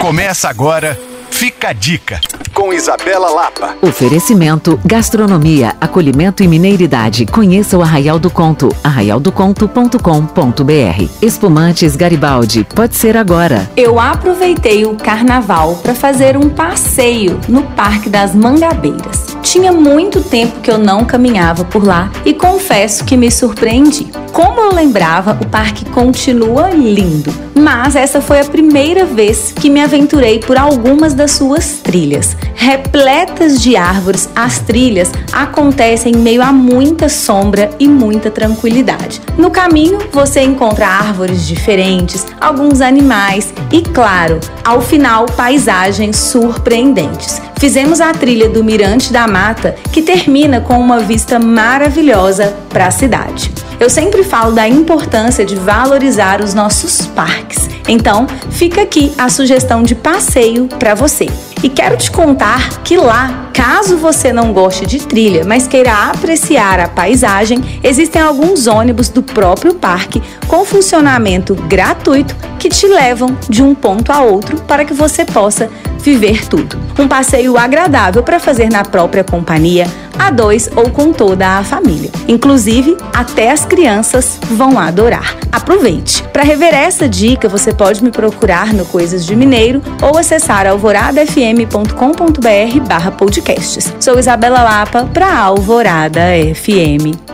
Começa agora, fica a dica, com Isabela Lapa. Oferecimento, gastronomia, acolhimento e mineiridade. Conheça o Arraial do Conto, arraialdoconto.com.br. Espumantes Garibaldi, pode ser agora. Eu aproveitei o carnaval para fazer um passeio no Parque das Mangabeiras. Tinha muito tempo que eu não caminhava por lá e confesso que me surpreendi. Como eu lembrava, o parque continua lindo, mas essa foi a primeira vez que me aventurei por algumas das suas trilhas. Repletas de árvores, as trilhas acontecem em meio a muita sombra e muita tranquilidade. No caminho, você encontra árvores diferentes, alguns animais e, claro, ao final, paisagens surpreendentes. Fizemos a trilha do Mirante da Mata, que termina com uma vista maravilhosa para a cidade. Eu sempre falo da importância de valorizar os nossos parques. Então, fica aqui a sugestão de passeio para você. E quero te contar que lá, caso você não goste de trilha, mas queira apreciar a paisagem, existem alguns ônibus do próprio parque com funcionamento gratuito que te levam de um ponto a outro para que você possa viver tudo. Um passeio agradável para fazer na própria companhia, a dois ou com toda a família. Inclusive, até as crianças vão adorar. Aproveite! Para rever essa dica, você pode me procurar no Coisas de Mineiro ou acessar alvoradafm.com.br barra podcasts. Sou Isabela Lapa para Alvorada FM.